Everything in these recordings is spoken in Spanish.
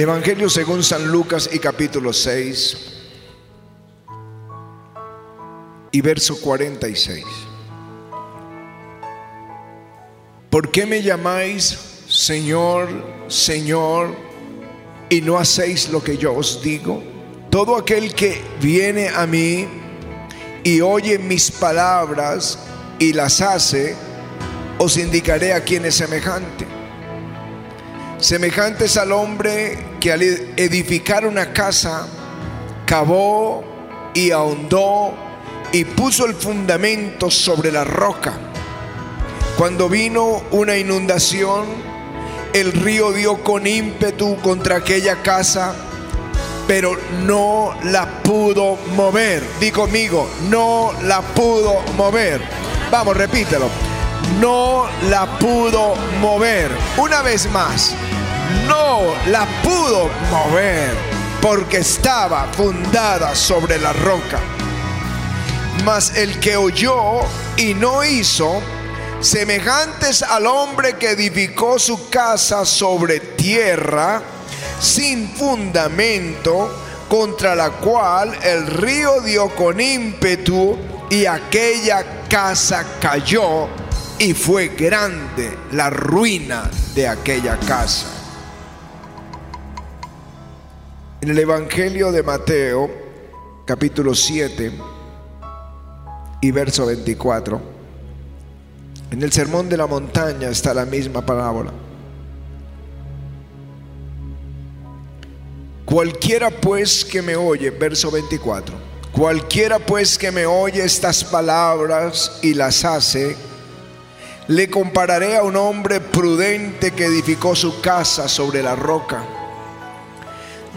Evangelio según San Lucas y capítulo 6 y verso 46. ¿Por qué me llamáis Señor, Señor y no hacéis lo que yo os digo? Todo aquel que viene a mí y oye mis palabras y las hace, os indicaré a quién es semejante. Semejantes al hombre que al edificar una casa, cavó y ahondó y puso el fundamento sobre la roca. Cuando vino una inundación, el río dio con ímpetu contra aquella casa, pero no la pudo mover. Di conmigo, no la pudo mover. Vamos, repítelo. No la pudo mover. Una vez más, no la pudo mover porque estaba fundada sobre la roca. Mas el que oyó y no hizo, semejantes al hombre que edificó su casa sobre tierra, sin fundamento, contra la cual el río dio con ímpetu y aquella casa cayó y fue grande la ruina de aquella casa. En el Evangelio de Mateo, capítulo 7 y verso 24, en el Sermón de la Montaña está la misma parábola. Cualquiera pues que me oye, verso 24, cualquiera pues que me oye estas palabras y las hace, le compararé a un hombre prudente que edificó su casa sobre la roca.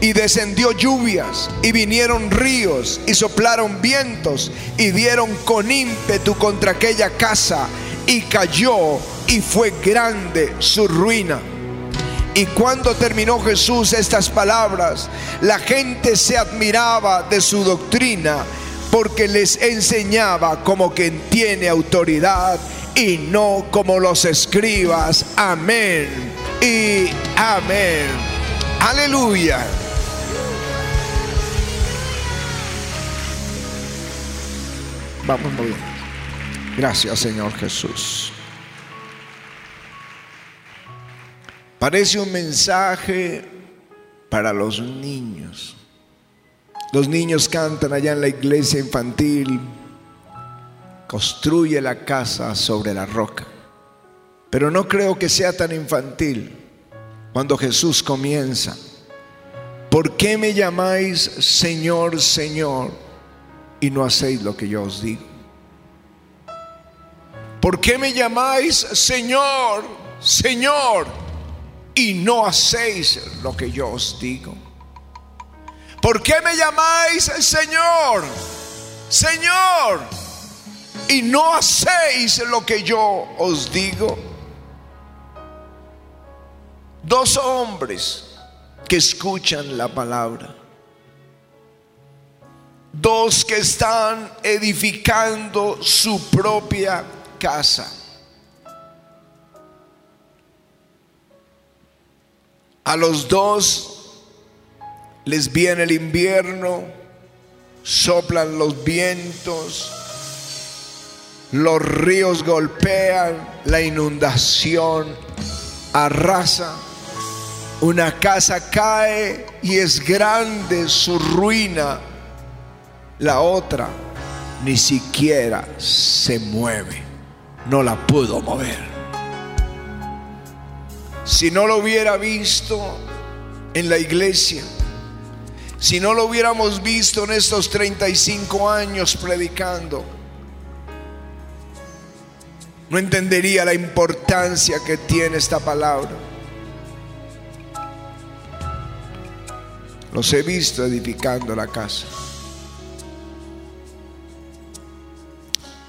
Y descendió lluvias y vinieron ríos y soplaron vientos y dieron con ímpetu contra aquella casa y cayó y fue grande su ruina. Y cuando terminó Jesús estas palabras, la gente se admiraba de su doctrina porque les enseñaba como quien tiene autoridad y no como los escribas. Amén y amén. Aleluya. Vamos bien. Gracias Señor Jesús. Parece un mensaje para los niños. Los niños cantan allá en la iglesia infantil, construye la casa sobre la roca. Pero no creo que sea tan infantil cuando Jesús comienza. ¿Por qué me llamáis Señor, Señor y no hacéis lo que yo os digo? ¿Por qué me llamáis Señor, Señor y no hacéis lo que yo os digo? ¿Por qué me llamáis Señor, Señor y no hacéis lo que yo os digo? Dos hombres que escuchan la palabra. Dos que están edificando su propia casa. A los dos les viene el invierno, soplan los vientos, los ríos golpean, la inundación arrasa, una casa cae y es grande su ruina, la otra ni siquiera se mueve, no la pudo mover. Si no lo hubiera visto en la iglesia, si no lo hubiéramos visto en estos 35 años predicando, no entendería la importancia que tiene esta palabra. Los he visto edificando la casa.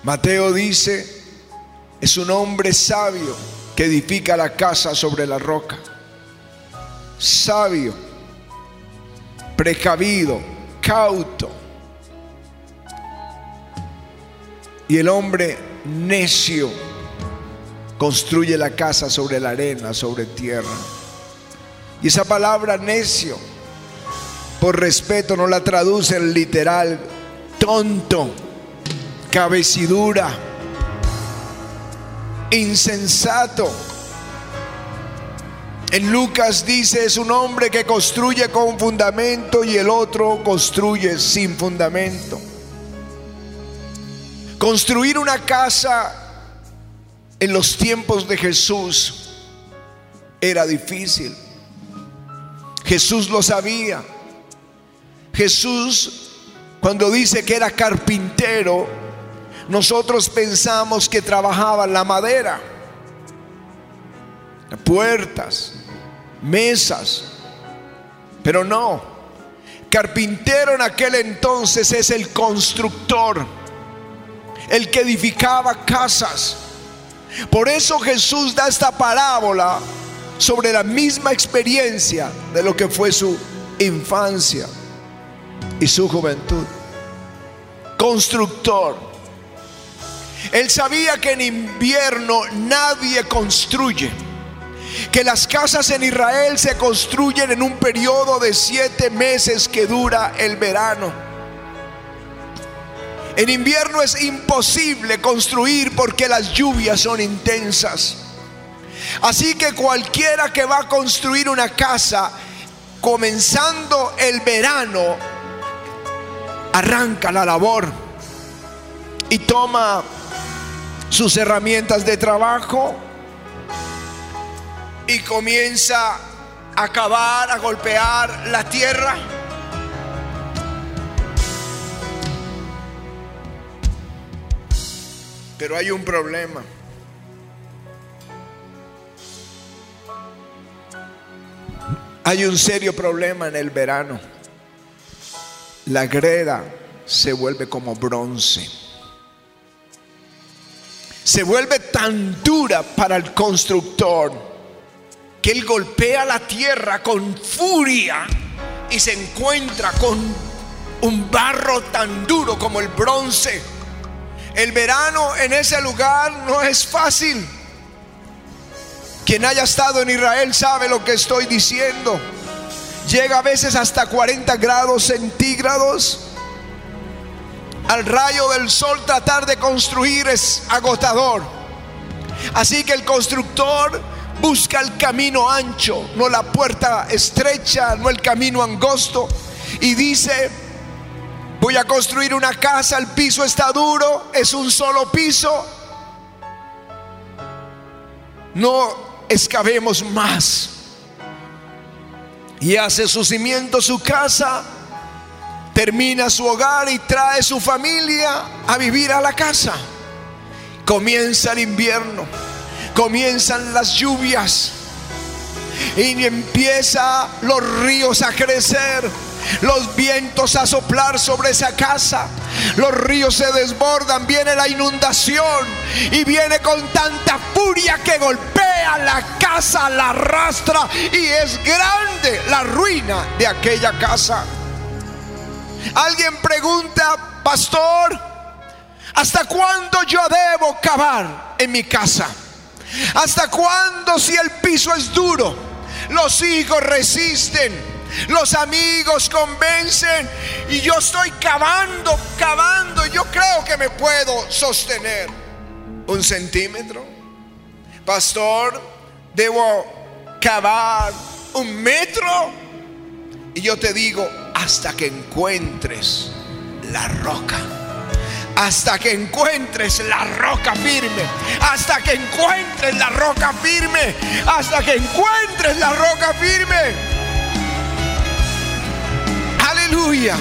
Mateo dice, es un hombre sabio que edifica la casa sobre la roca. Sabio, precavido, cauto. Y el hombre necio construye la casa sobre la arena, sobre tierra. Y esa palabra necio, por respeto, no la traduce en literal tonto, cabecidura, insensato. En Lucas dice, es un hombre que construye con fundamento y el otro construye sin fundamento. Construir una casa en los tiempos de Jesús era difícil. Jesús lo sabía. Jesús, cuando dice que era carpintero, nosotros pensamos que trabajaba la madera, puertas, mesas, pero no. Carpintero en aquel entonces es el constructor, el que edificaba casas. Por eso Jesús da esta parábola sobre la misma experiencia de lo que fue su infancia y su juventud. Constructor. Él sabía que en invierno nadie construye, que las casas en Israel se construyen en un periodo de siete meses que dura el verano. En invierno es imposible construir porque las lluvias son intensas. Así que cualquiera que va a construir una casa comenzando el verano, arranca la labor y toma sus herramientas de trabajo y comienza a cavar, a golpear la tierra. Pero hay un problema. Hay un serio problema en el verano. La greda se vuelve como bronce. Se vuelve tan dura para el constructor que él golpea la tierra con furia y se encuentra con un barro tan duro como el bronce. El verano en ese lugar no es fácil. Quien haya estado en Israel sabe lo que estoy diciendo. Llega a veces hasta 40 grados centígrados. Al rayo del sol tratar de construir es agotador. Así que el constructor busca el camino ancho, no la puerta estrecha, no el camino angosto. Y dice, voy a construir una casa, el piso está duro, es un solo piso. No escabemos más. Y hace su cimiento, su casa, termina su hogar y trae su familia a vivir a la casa. Comienza el invierno, comienzan las lluvias y empieza los ríos a crecer los vientos a soplar sobre esa casa, los ríos se desbordan, viene la inundación y viene con tanta furia que golpea la casa, la arrastra y es grande la ruina de aquella casa. Alguien pregunta, pastor, ¿hasta cuándo yo debo cavar en mi casa? ¿Hasta cuándo si el piso es duro? Los hijos resisten los amigos convencen y yo estoy cavando, cavando. Yo creo que me puedo sostener un centímetro. Pastor, debo cavar un metro. Y yo te digo, hasta que encuentres la roca. Hasta que encuentres la roca firme. Hasta que encuentres la roca firme. Hasta que encuentres la roca firme. Aleluya.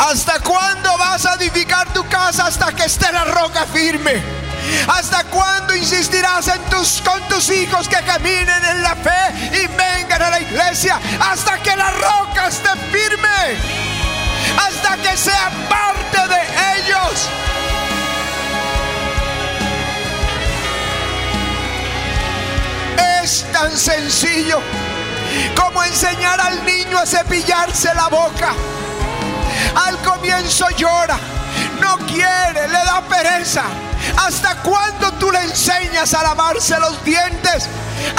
¿Hasta cuándo vas a edificar tu casa? Hasta que esté la roca firme. ¿Hasta cuándo insistirás en tus, con tus hijos que caminen en la fe y vengan a la iglesia? Hasta que la roca esté firme. hasta que sea parte de ellos. Es tan sencillo como enseñar al niño a cepillarse la boca. Al comienzo llora, no quiere, le da pereza. ¿Hasta cuándo tú le enseñas a lavarse los dientes?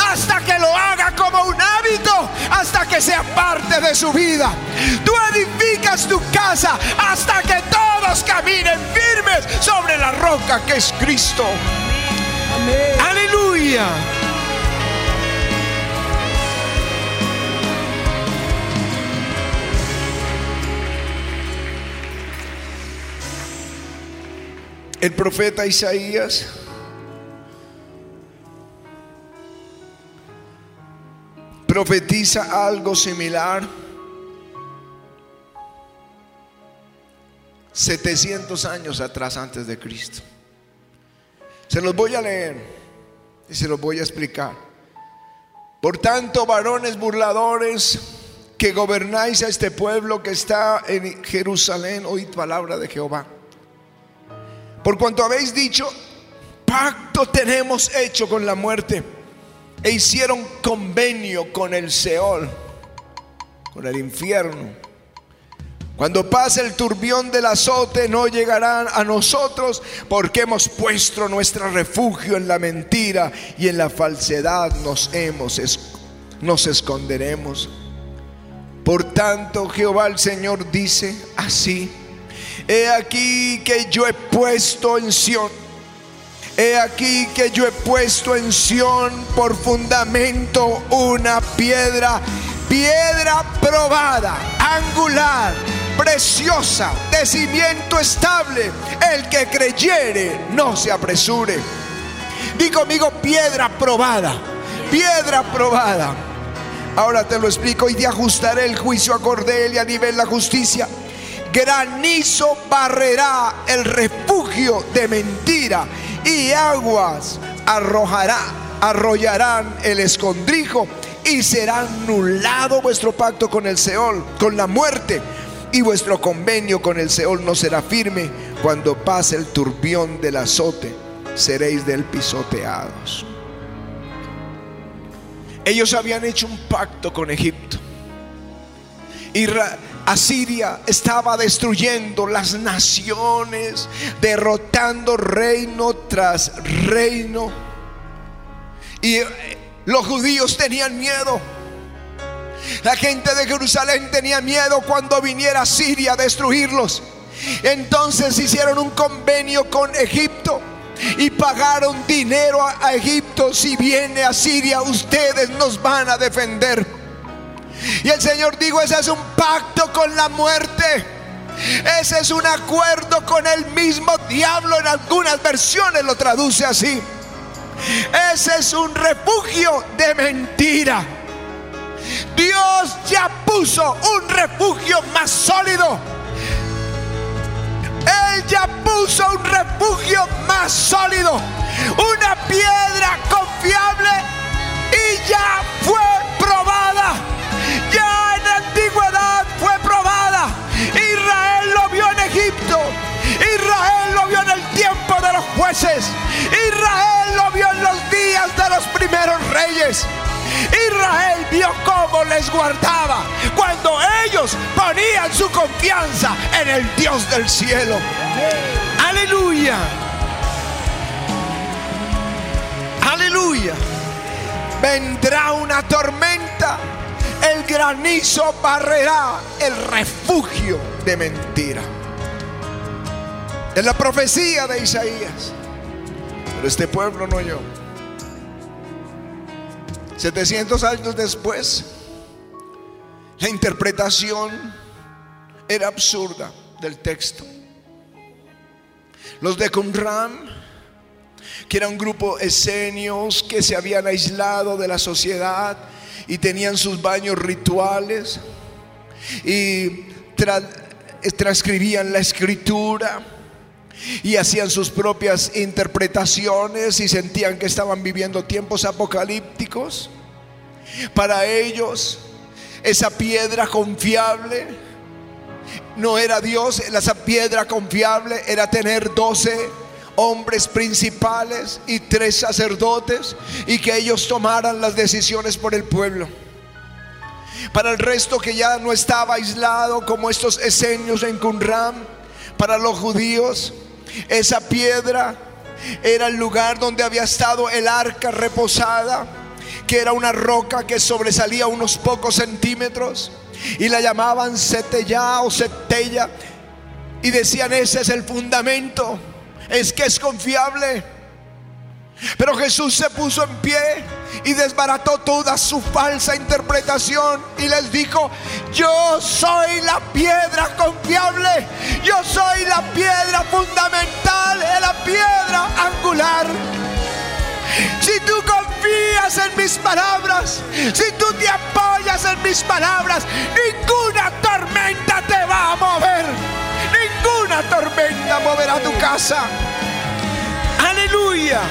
Hasta que lo haga como un hábito, hasta que sea parte de su vida. Tú edificas tu casa hasta que todos caminen firmes sobre la roca que es Cristo. Aleluya. El profeta Isaías profetiza algo similar 700 años atrás antes de Cristo. Se los voy a leer y se los voy a explicar. Por tanto, varones burladores que gobernáis a este pueblo que está en Jerusalén, oíd palabra de Jehová. Por cuanto habéis dicho, pacto tenemos hecho con la muerte, e hicieron convenio con el Seol, con el infierno. Cuando pase el turbión del azote no llegarán a nosotros porque hemos puesto nuestro refugio en la mentira y en la falsedad nos hemos nos esconderemos. Por tanto, Jehová el Señor dice así: He aquí que yo he puesto en Sión. He aquí que yo he puesto en Sión por fundamento una piedra, piedra probada, angular, preciosa, de cimiento estable. El que creyere no se apresure. Digo conmigo piedra probada, piedra probada. Ahora te lo explico y te ajustaré el juicio a cordel y a nivel la justicia granizo barrerá el refugio de mentira y aguas arrojará, arrollarán el escondrijo y será anulado vuestro pacto con el Seol, con la muerte, y vuestro convenio con el Seol no será firme. Cuando pase el turbión del azote, seréis del pisoteados. Ellos habían hecho un pacto con Egipto. Y Asiria estaba destruyendo las naciones, derrotando reino tras reino. Y eh, los judíos tenían miedo. La gente de Jerusalén tenía miedo cuando viniera Asiria a destruirlos. Entonces hicieron un convenio con Egipto y pagaron dinero a, Egipto. Si viene Asiria, ustedes nos van a defender. Y el Señor dijo, ese es un pacto con la muerte. Ese es un acuerdo con el mismo diablo. En algunas versiones lo traduce así. Ese es un refugio de mentira. Dios ya puso un refugio más sólido. Él ya puso un refugio más sólido. Una piedra confiable y ya fue jueces. Israel lo vio en los días de los primeros reyes. Israel vio cómo les guardaba cuando ellos ponían su confianza en el Dios del cielo. Aleluya. Aleluya. Vendrá una tormenta el granizo barrerá el refugio de mentira. Es la profecía de Isaías. Pero este pueblo no oyó. 700 años después, la interpretación era absurda del texto. Los de Qumran, que era un grupo esenios que se habían aislado de la sociedad, y tenían sus baños rituales y transcribían la escritura y hacían sus propias interpretaciones y sentían que estaban viviendo tiempos apocalípticos. Para ellos, esa piedra confiable no era Dios, esa piedra confiable era tener doce hombres principales y tres sacerdotes y que ellos tomaran las decisiones por el pueblo. Para el resto que ya no estaba aislado como estos esenios en Qumran, para los judíos, esa piedra era el lugar donde había estado el arca reposada, que era una roca que sobresalía unos pocos centímetros y la llamaban Setella o Setella y decían ese es el fundamento, es que es confiable. Pero Jesús se puso en pie y desbarató toda su falsa interpretación y les dijo, yo soy la piedra confiable, yo soy la piedra fundamental, la piedra angular. Si tú confías en mis palabras, si tú te apoyas en mis palabras, ninguna tormenta te va a mover. Ninguna tormenta moverá tu casa. Aleluya.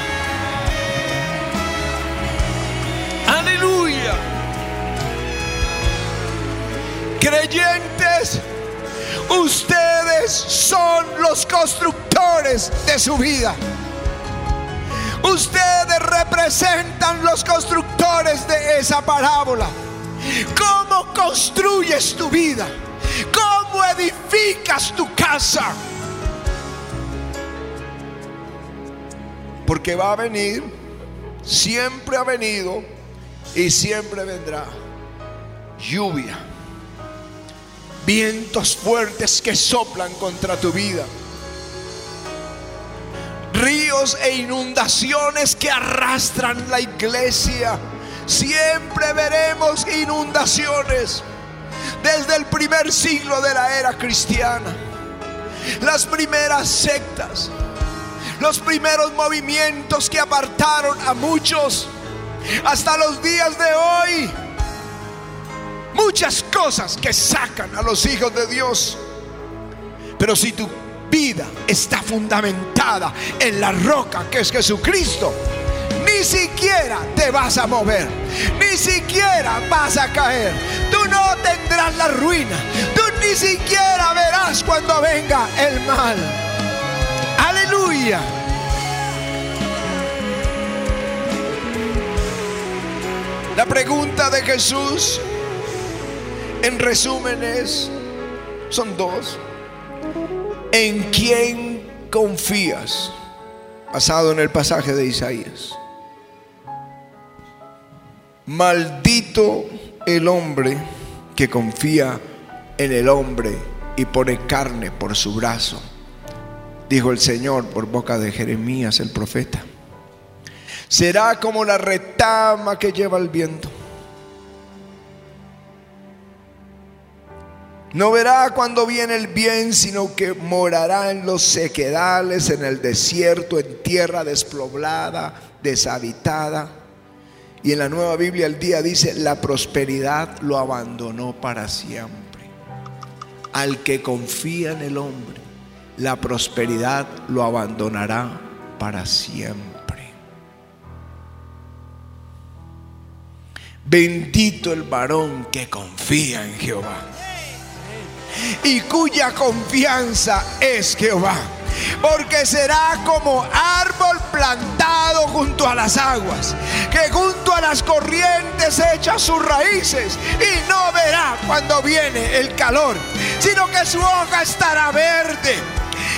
Creyentes, ustedes son los constructores de su vida. Ustedes representan los constructores de esa parábola. ¿Cómo construyes tu vida? ¿Cómo edificas tu casa? Porque va a venir, siempre ha venido y siempre vendrá lluvia, vientos fuertes que soplan contra tu vida, ríos e inundaciones que arrastran la iglesia. Siempre veremos inundaciones desde el primer siglo de la era cristiana. Las primeras sectas, los primeros movimientos que apartaron a muchos hasta los días de hoy. Muchas cosas que sacan a los hijos de Dios. Pero si tu vida está fundamentada en la roca que es Jesucristo, ni siquiera te vas a mover, ni siquiera vas a caer. Tú no tendrás la ruina, tú ni siquiera verás cuando venga el mal. Aleluya. La pregunta de Jesús, en resumen, es, son dos. ¿En quién confías? Basado en el pasaje de Isaías. Maldito el hombre que confía en el hombre y pone carne por su brazo, dijo el Señor por boca de Jeremías el profeta. Será como la retama que lleva el viento. No verá cuando viene el bien, sino que morará en los sequedales, en el desierto, en tierra despoblada, deshabitada. Y en la nueva Biblia el día dice, la prosperidad lo abandonó para siempre. Al que confía en el hombre, la prosperidad lo abandonará para siempre. Bendito el varón que confía en Jehová y cuya confianza es Jehová. Porque será como árbol plantado junto a las aguas, que junto a las corrientes echa sus raíces y no verá cuando viene el calor, sino que su hoja estará verde.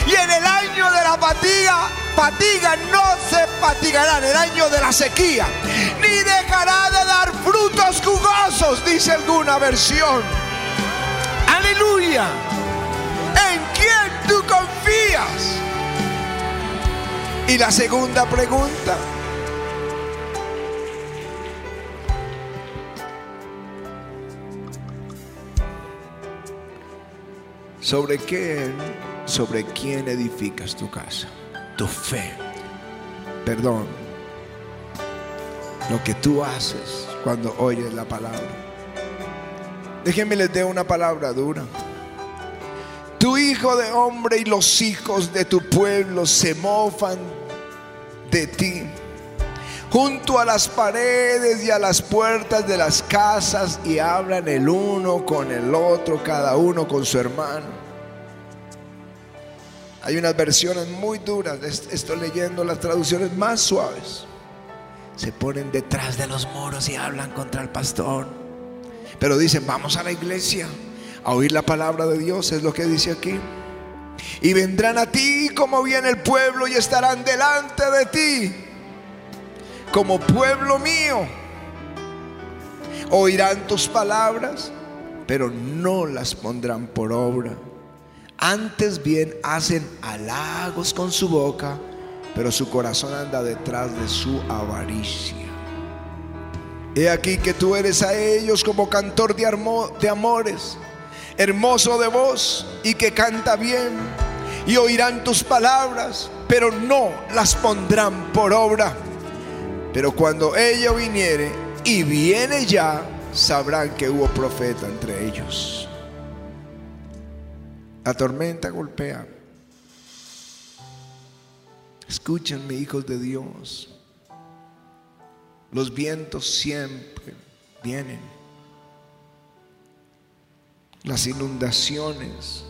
Y en el año de la fatiga fatiga no se fatigará en el año de la sequía, ni dejará de dar frutos jugosos, dice alguna versión. Aleluya. ¿En quién tú confías? Y la segunda pregunta. ¿Sobre quién, sobre quién edificas tu casa? tu fe. Perdón. Lo que tú haces cuando oyes la palabra. Déjenme les dé una palabra dura. Tu hijo de hombre y los hijos de tu pueblo se mofan de ti. junto a las paredes y a las puertas de las casas y hablan el uno con el otro, cada uno con su hermano. Hay unas versiones muy duras, estoy leyendo las traducciones más suaves. Se ponen detrás de los muros y hablan contra el pastor. Pero dicen, vamos a la iglesia a oír la palabra de Dios, es lo que dice aquí. Y vendrán a ti como viene el pueblo y estarán delante de ti como pueblo mío. Oirán tus palabras, pero no las pondrán por obra. Antes bien hacen halagos con su boca, pero su corazón anda detrás de su avaricia. He aquí que tú eres a ellos como cantor de, amores, hermoso de voz y que canta bien, y oirán tus palabras, pero no las pondrán por obra. Pero cuando ella viniere y viene ya, sabrán que hubo profeta entre ellos. La tormenta golpea. Escúchenme, hijos de Dios. Los vientos siempre vienen. Las inundaciones,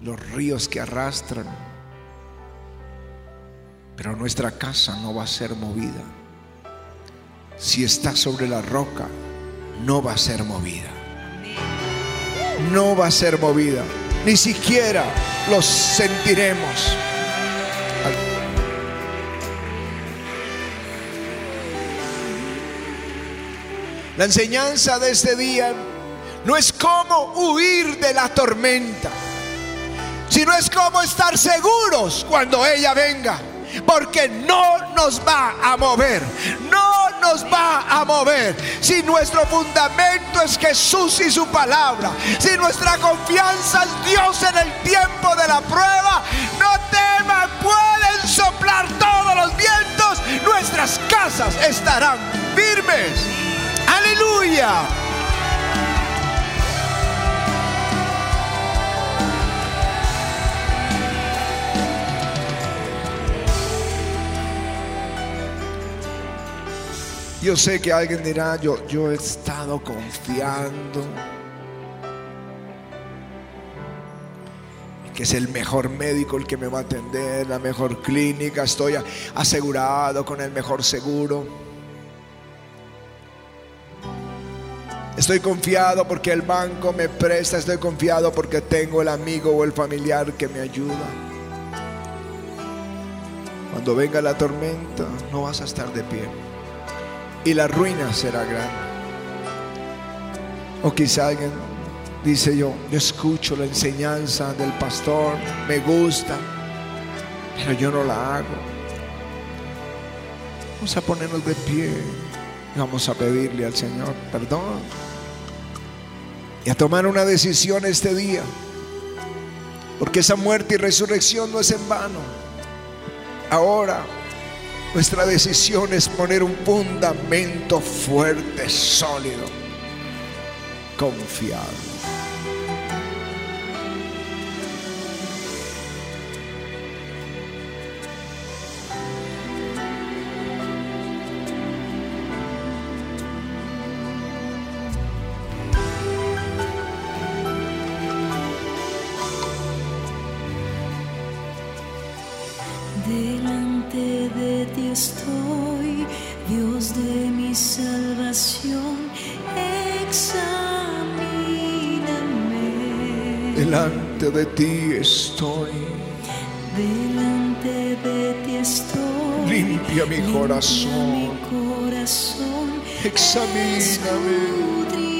los ríos que arrastran. Pero nuestra casa no va a ser movida si está sobre la roca, no va a ser movida. No va a ser movida. Ni siquiera los sentiremos. La enseñanza de este día no es cómo huir de la tormenta, sino es cómo estar seguros cuando ella venga porque no nos va a mover, no nos va a mover. Si nuestro fundamento es Jesús y su palabra, si nuestra confianza es Dios en el tiempo de la prueba, no teman, pueden soplar todos los vientos, nuestras casas estarán firmes. Aleluya. Yo sé que alguien dirá, yo, yo he estado confiando que es el mejor médico el que me va a atender, la mejor clínica, estoy asegurado con el mejor seguro. Estoy confiado porque el banco me presta, estoy confiado porque tengo el amigo o el familiar que me ayuda. Cuando venga la tormenta, no vas a estar de pie y la ruina será grande. O quizá alguien dice yo, yo escucho la enseñanza del pastor, me gusta, pero yo no la hago. Vamos a ponernos de pie y vamos a pedirle al Señor perdón y a tomar una decisión este día. Porque esa muerte y resurrección no es en vano. Ahora nuestra decisión es poner un fundamento fuerte, sólido, confiado. Delante de ti estoy. Delante de ti estoy. Limpia mi corazón. mi corazón. Examíname.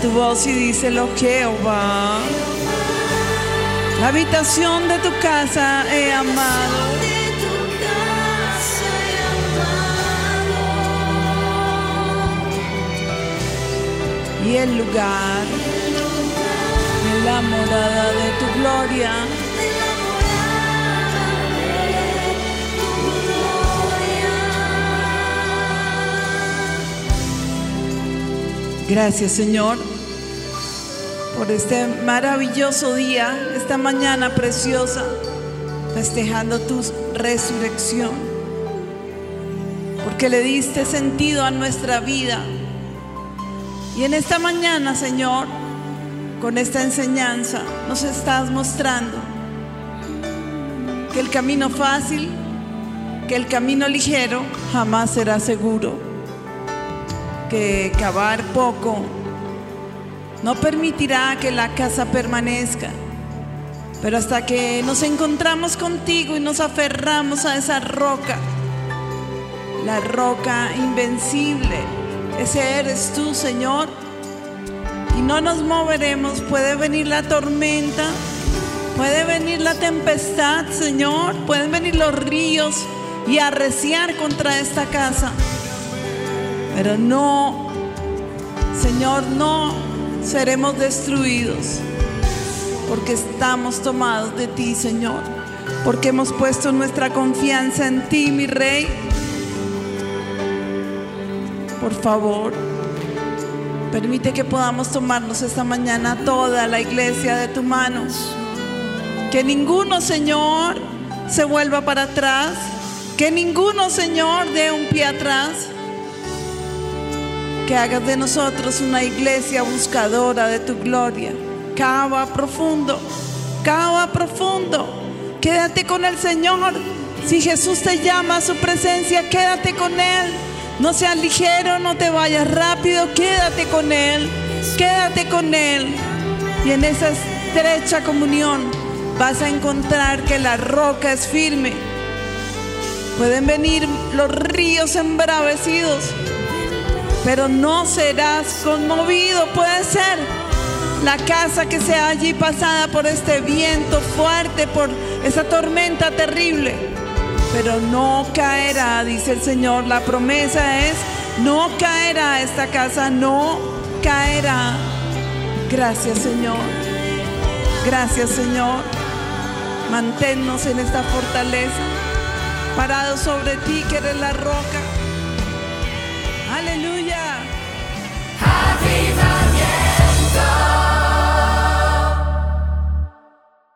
Tu voz y díselo, Jehová. La habitación de tu casa he amado. y el lugar de la morada de tu gloria. Gracias Señor por este maravilloso día, esta mañana preciosa, festejando tu resurrección. Porque le diste sentido a nuestra vida. Y en esta mañana, Señor, con esta enseñanza, nos estás mostrando que el camino fácil, que el camino ligero jamás será seguro, que cavar poco no permitirá que la casa permanezca. Pero hasta que nos encontramos contigo y nos aferramos a esa roca, la roca invencible, ese eres tú, Señor, y no nos moveremos. Puede venir la tormenta, puede venir la tempestad, Señor, pueden venir los ríos y arreciar contra esta casa. Pero no, Señor, no seremos destruidos porque estamos tomados de ti, Señor, porque hemos puesto nuestra confianza en ti, mi Rey. Por favor, permite que podamos tomarnos esta mañana toda la iglesia de tu mano. Que ninguno, Señor, se vuelva para atrás. Que ninguno, Señor, dé un pie atrás. Que hagas de nosotros una iglesia buscadora de tu gloria. Cava profundo, cava profundo. Quédate con el Señor. Si Jesús te llama a su presencia, quédate con Él. No seas ligero, no te vayas rápido, quédate con Él. Quédate con Él. Y en esa estrecha comunión vas a encontrar que la roca es firme. Pueden venir los ríos embravecidos, pero no serás conmovido. Puede ser la casa que sea allí pasada por este viento fuerte, por esa tormenta terrible, pero no caerá, dice el Señor. La promesa es, no caerá esta casa, no caerá. Gracias Señor. Gracias Señor. Manténnos en esta fortaleza, parados sobre ti que eres la roca.